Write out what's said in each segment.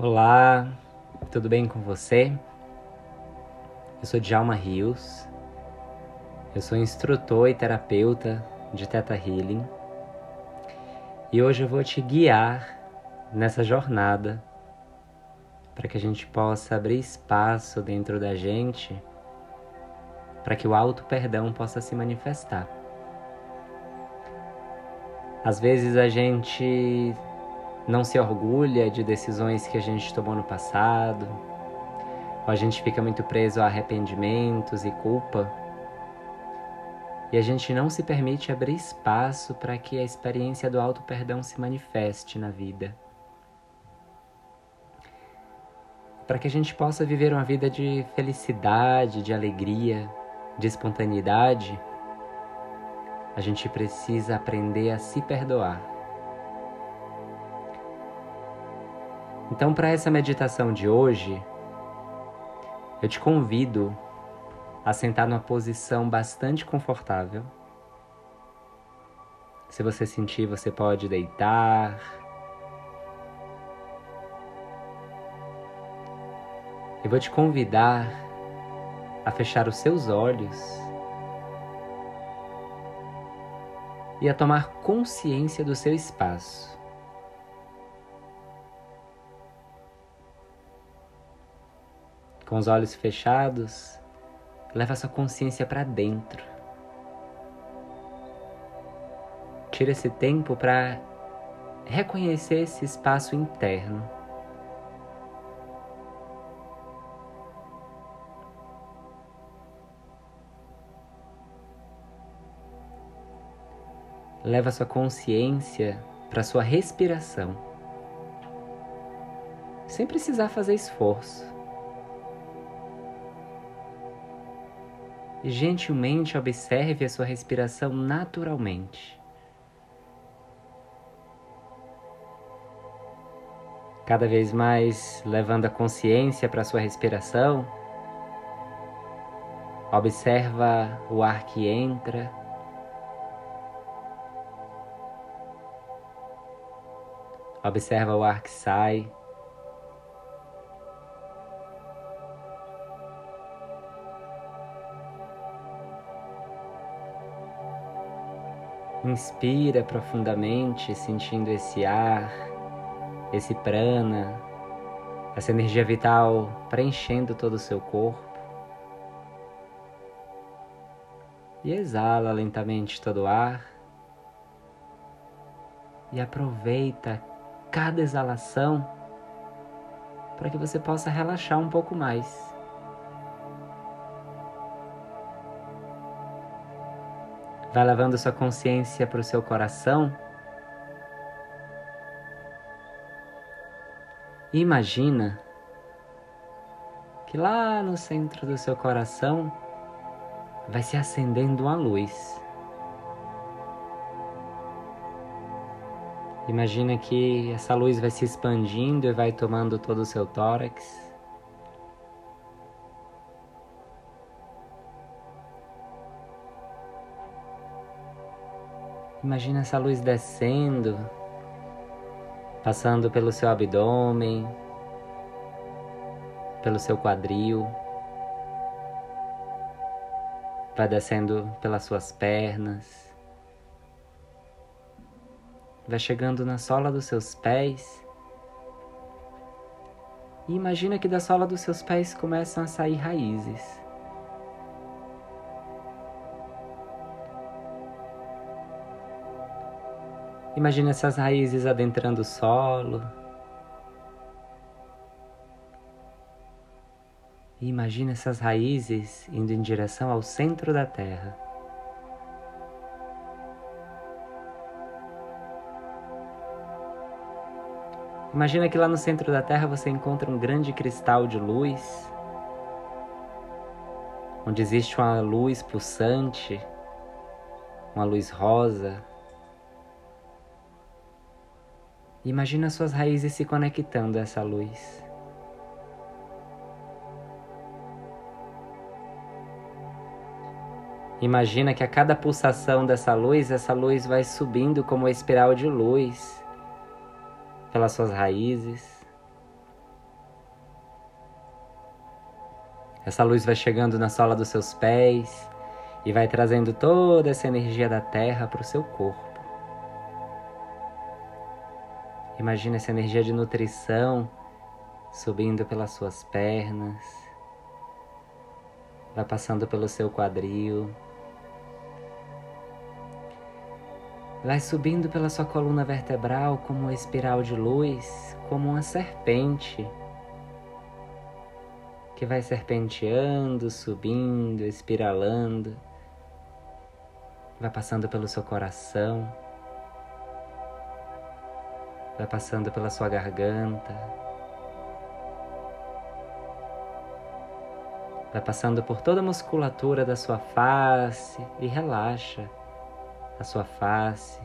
Olá, tudo bem com você? Eu sou Djalma Rios, eu sou instrutor e terapeuta de Theta Healing e hoje eu vou te guiar nessa jornada para que a gente possa abrir espaço dentro da gente para que o auto perdão possa se manifestar. Às vezes a gente não se orgulha de decisões que a gente tomou no passado, ou a gente fica muito preso a arrependimentos e culpa, e a gente não se permite abrir espaço para que a experiência do alto perdão se manifeste na vida. Para que a gente possa viver uma vida de felicidade, de alegria, de espontaneidade, a gente precisa aprender a se perdoar. Então, para essa meditação de hoje, eu te convido a sentar numa posição bastante confortável. Se você sentir, você pode deitar. Eu vou te convidar a fechar os seus olhos e a tomar consciência do seu espaço. Com os olhos fechados, leva sua consciência para dentro. Tira esse tempo para reconhecer esse espaço interno. Leva sua consciência para sua respiração, sem precisar fazer esforço. Gentilmente observe a sua respiração naturalmente. Cada vez mais levando a consciência para a sua respiração. Observa o ar que entra. Observa o ar que sai. Inspira profundamente, sentindo esse ar, esse prana, essa energia vital preenchendo todo o seu corpo. E exala lentamente todo o ar. E aproveita cada exalação para que você possa relaxar um pouco mais. Vai levando sua consciência para o seu coração. Imagina que lá no centro do seu coração vai se acendendo uma luz. Imagina que essa luz vai se expandindo e vai tomando todo o seu tórax. Imagina essa luz descendo, passando pelo seu abdômen, pelo seu quadril, vai descendo pelas suas pernas, vai chegando na sola dos seus pés. E imagina que da sola dos seus pés começam a sair raízes. Imagina essas raízes adentrando o solo. E imagina essas raízes indo em direção ao centro da terra. Imagina que lá no centro da Terra você encontra um grande cristal de luz, onde existe uma luz pulsante, uma luz rosa, Imagina suas raízes se conectando a essa luz. Imagina que a cada pulsação dessa luz, essa luz vai subindo como uma espiral de luz pelas suas raízes. Essa luz vai chegando na sola dos seus pés e vai trazendo toda essa energia da terra para o seu corpo. Imagina essa energia de nutrição subindo pelas suas pernas, vai passando pelo seu quadril, vai subindo pela sua coluna vertebral como uma espiral de luz, como uma serpente que vai serpenteando, subindo, espiralando, vai passando pelo seu coração, vai passando pela sua garganta, vai passando por toda a musculatura da sua face e relaxa a sua face.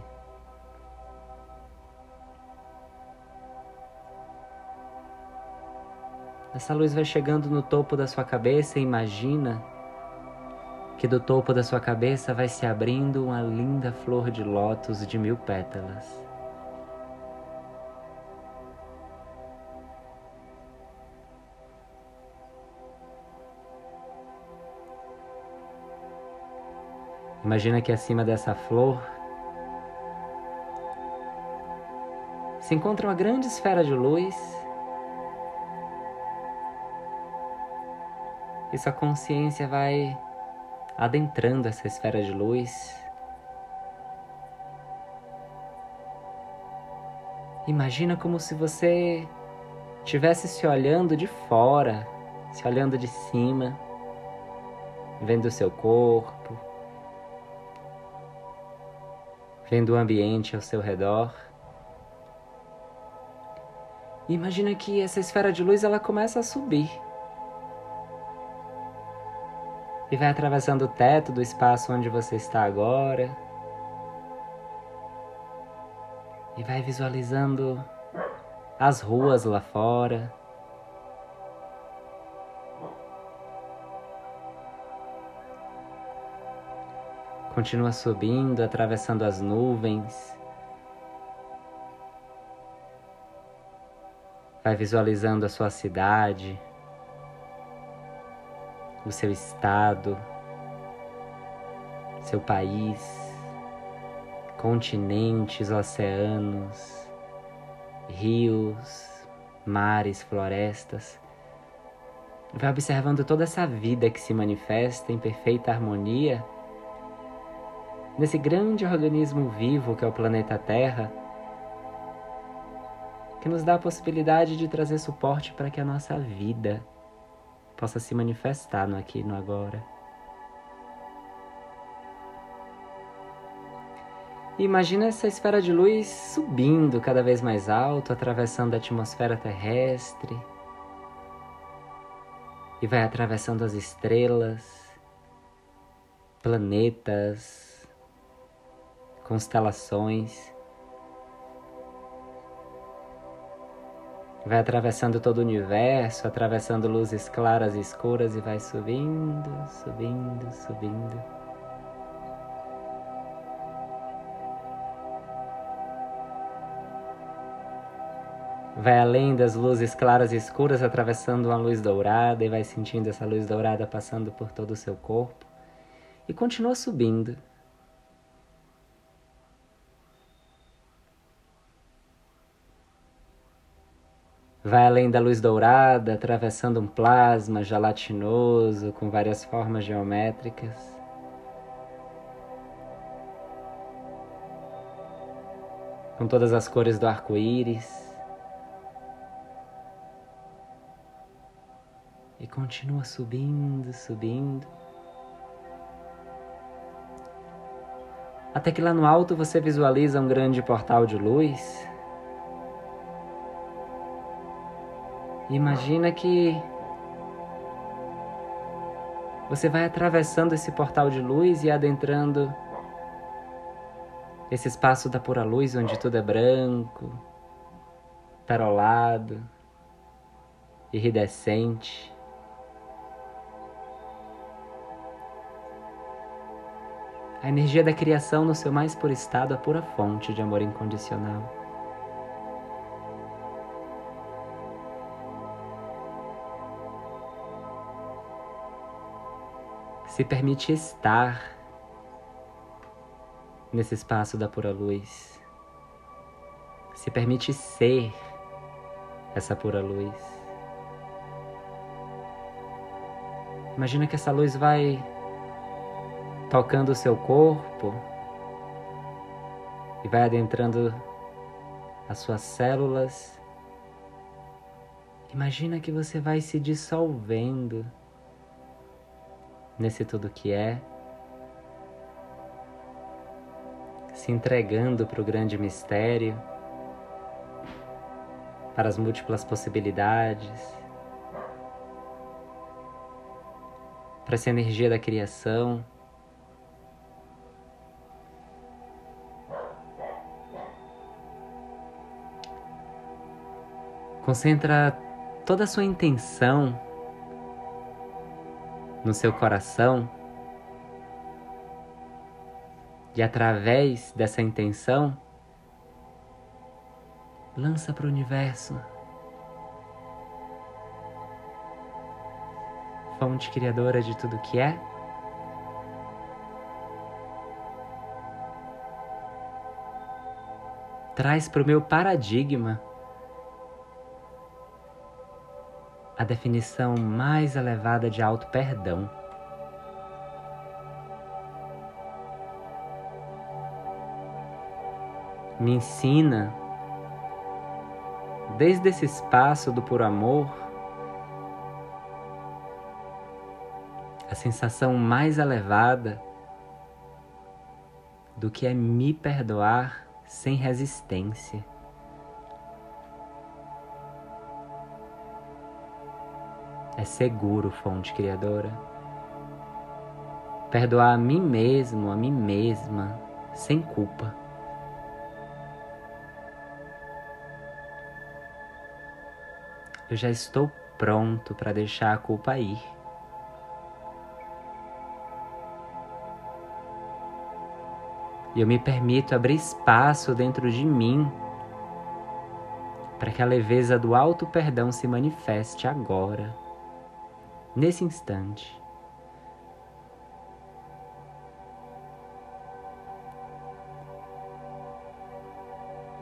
Essa luz vai chegando no topo da sua cabeça e imagina que do topo da sua cabeça vai se abrindo uma linda flor de lótus de mil pétalas. Imagina que acima dessa flor se encontra uma grande esfera de luz e sua consciência vai adentrando essa esfera de luz. Imagina como se você estivesse se olhando de fora, se olhando de cima, vendo o seu corpo, vendo o ambiente ao seu redor. imagina que essa esfera de luz ela começa a subir e vai atravessando o teto do espaço onde você está agora. E vai visualizando as ruas lá fora. Continua subindo, atravessando as nuvens. Vai visualizando a sua cidade o seu estado, seu país, continentes, oceanos, rios, mares, florestas. Vai observando toda essa vida que se manifesta em perfeita harmonia nesse grande organismo vivo que é o planeta Terra, que nos dá a possibilidade de trazer suporte para que a nossa vida possa se manifestar no aqui e no agora. Imagina essa esfera de luz subindo cada vez mais alto, atravessando a atmosfera terrestre. E vai atravessando as estrelas, planetas, constelações. Vai atravessando todo o universo, atravessando luzes claras e escuras e vai subindo, subindo, subindo. Vai além das luzes claras e escuras, atravessando uma luz dourada e vai sentindo essa luz dourada passando por todo o seu corpo. E continua subindo. Vai além da luz dourada, atravessando um plasma gelatinoso com várias formas geométricas. Com todas as cores do arco-íris. E continua subindo, subindo. Até que lá no alto você visualiza um grande portal de luz Imagina que você vai atravessando esse portal de luz e adentrando esse espaço da pura luz onde tudo é branco, tarolado, iridescente. A energia da criação no seu mais puro estado, a pura fonte de amor incondicional. Se permite estar nesse espaço da pura luz. Se permite ser essa pura luz. Imagina que essa luz vai tocando o seu corpo e vai adentrando as suas células. Imagina que você vai se dissolvendo nesse tudo que é, se entregando para o grande mistério, para as múltiplas possibilidades, para essa energia da criação. Concentra toda a sua intenção no seu coração e através dessa intenção lança para o universo. Fonte criadora de tudo que é. Traz para o meu paradigma a definição mais elevada de auto-perdão. Me ensina, desde esse espaço do puro amor, a sensação mais elevada do que é me perdoar sem resistência. É seguro, fonte criadora. Perdoar a mim mesmo, a mim mesma, sem culpa. Eu já estou pronto para deixar a culpa ir. E eu me permito abrir espaço dentro de mim para que a leveza do alto perdão se manifeste agora nesse instante.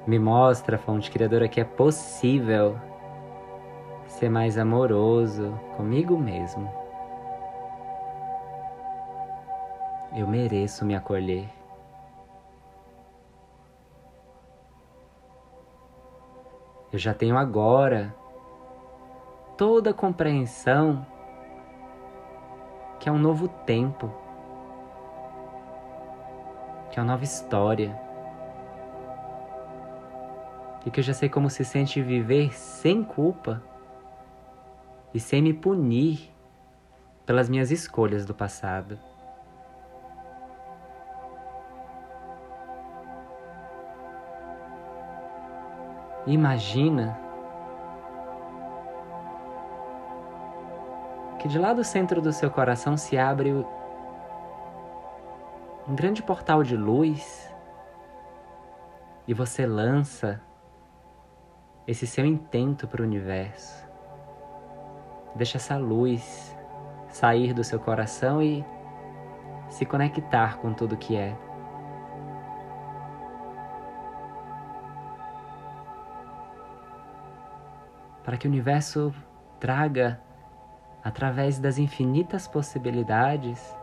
Me mostra, fonte criadora, que é possível ser mais amoroso comigo mesmo. Eu mereço me acolher. Eu já tenho agora toda a compreensão que é um novo tempo, que é uma nova história. E que eu já sei como se sente viver sem culpa e sem me punir pelas minhas escolhas do passado. Imagina que de lá do centro do seu coração se abre um grande portal de luz e você lança esse seu intento para o universo. Deixa essa luz sair do seu coração e se conectar com tudo que é. Para que o universo traga através das infinitas possibilidades,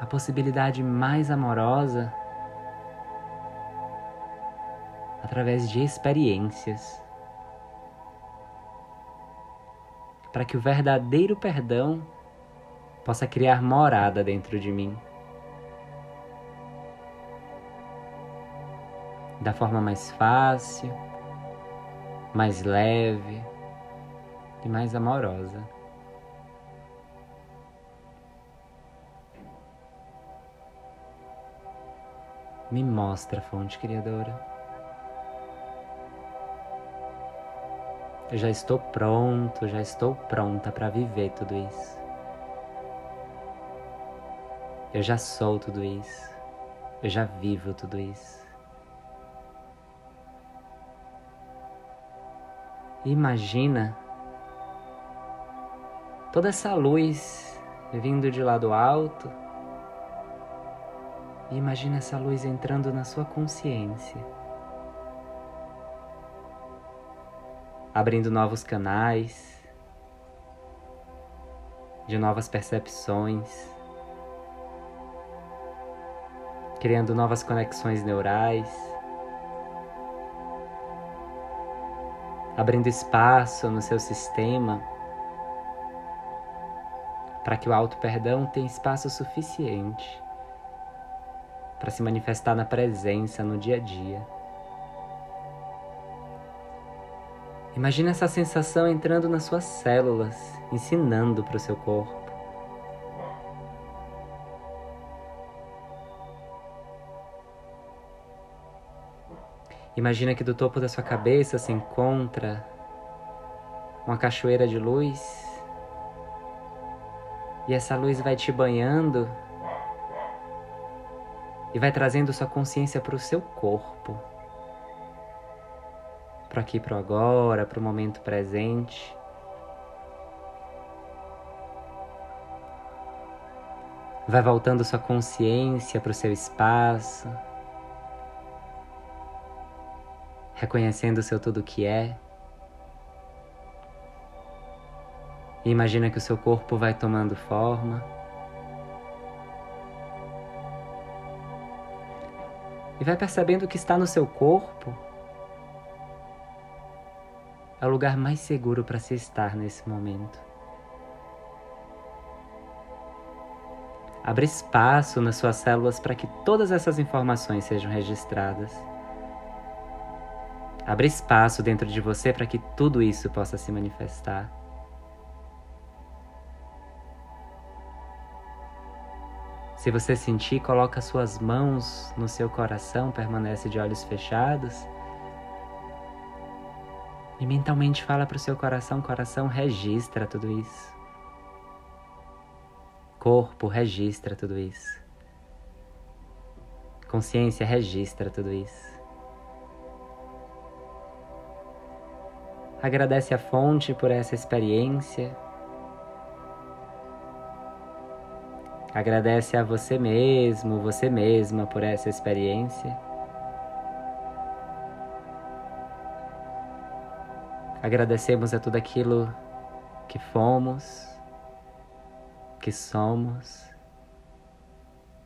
a possibilidade mais amorosa, através de experiências, para que o verdadeiro perdão possa criar morada dentro de mim. Da forma mais fácil, mais leve, e mais amorosa. Me mostra, fonte criadora. Eu já estou pronto, já estou pronta para viver tudo isso. Eu já sou tudo isso. Eu já vivo tudo isso. Imagina toda essa luz vindo de lá do alto. E imagina essa luz entrando na sua consciência. Abrindo novos canais de novas percepções, criando novas conexões neurais, abrindo espaço no seu sistema para que o auto perdão tenha espaço suficiente para se manifestar na presença no dia a dia. Imagina essa sensação entrando nas suas células, ensinando para o seu corpo. Imagina que do topo da sua cabeça se encontra uma cachoeira de luz e essa luz vai te banhando e vai trazendo sua consciência para o seu corpo, para aqui, para agora, para o momento presente. Vai voltando sua consciência para o seu espaço, reconhecendo o seu tudo que é. E imagina que o seu corpo vai tomando forma. E vai percebendo que está no seu corpo é o lugar mais seguro para se estar nesse momento. Abre espaço nas suas células para que todas essas informações sejam registradas. Abre espaço dentro de você para que tudo isso possa se manifestar. Se você sentir, coloca suas mãos no seu coração, permanece de olhos fechados. E mentalmente fala para o seu coração, coração registra tudo isso. Corpo registra tudo isso. Consciência registra tudo isso. Agradece a fonte por essa experiência Agradece a você mesmo, você mesma por essa experiência. Agradecemos a tudo aquilo que fomos, que somos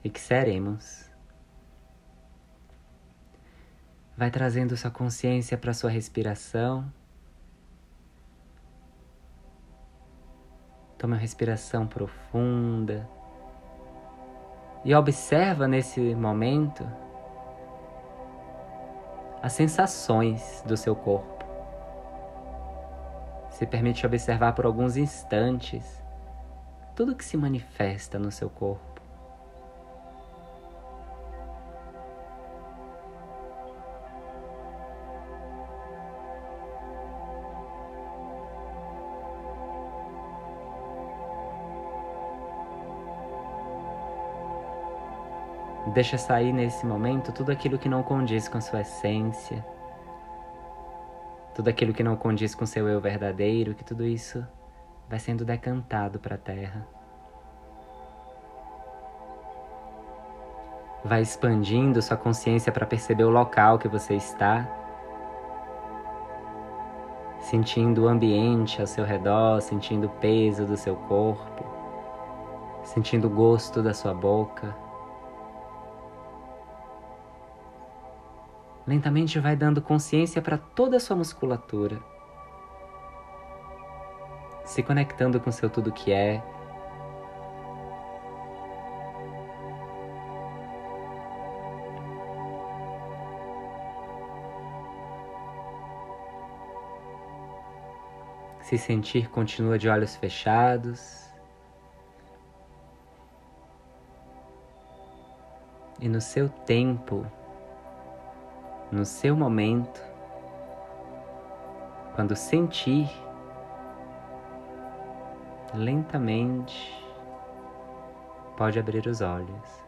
e que seremos. Vai trazendo sua consciência para sua respiração. Toma uma respiração profunda e observa nesse momento as sensações do seu corpo. Se permite observar por alguns instantes tudo que se manifesta no seu corpo. Deixa sair nesse momento tudo aquilo que não condiz com sua essência, tudo aquilo que não condiz com seu eu verdadeiro, que tudo isso vai sendo decantado para a terra. Vai expandindo sua consciência para perceber o local que você está, sentindo o ambiente ao seu redor, sentindo o peso do seu corpo, sentindo o gosto da sua boca. Lentamente vai dando consciência para toda a sua musculatura, se conectando com seu tudo que é. Se sentir, continua de olhos fechados. E no seu tempo, no seu momento, quando sentir, lentamente pode abrir os olhos.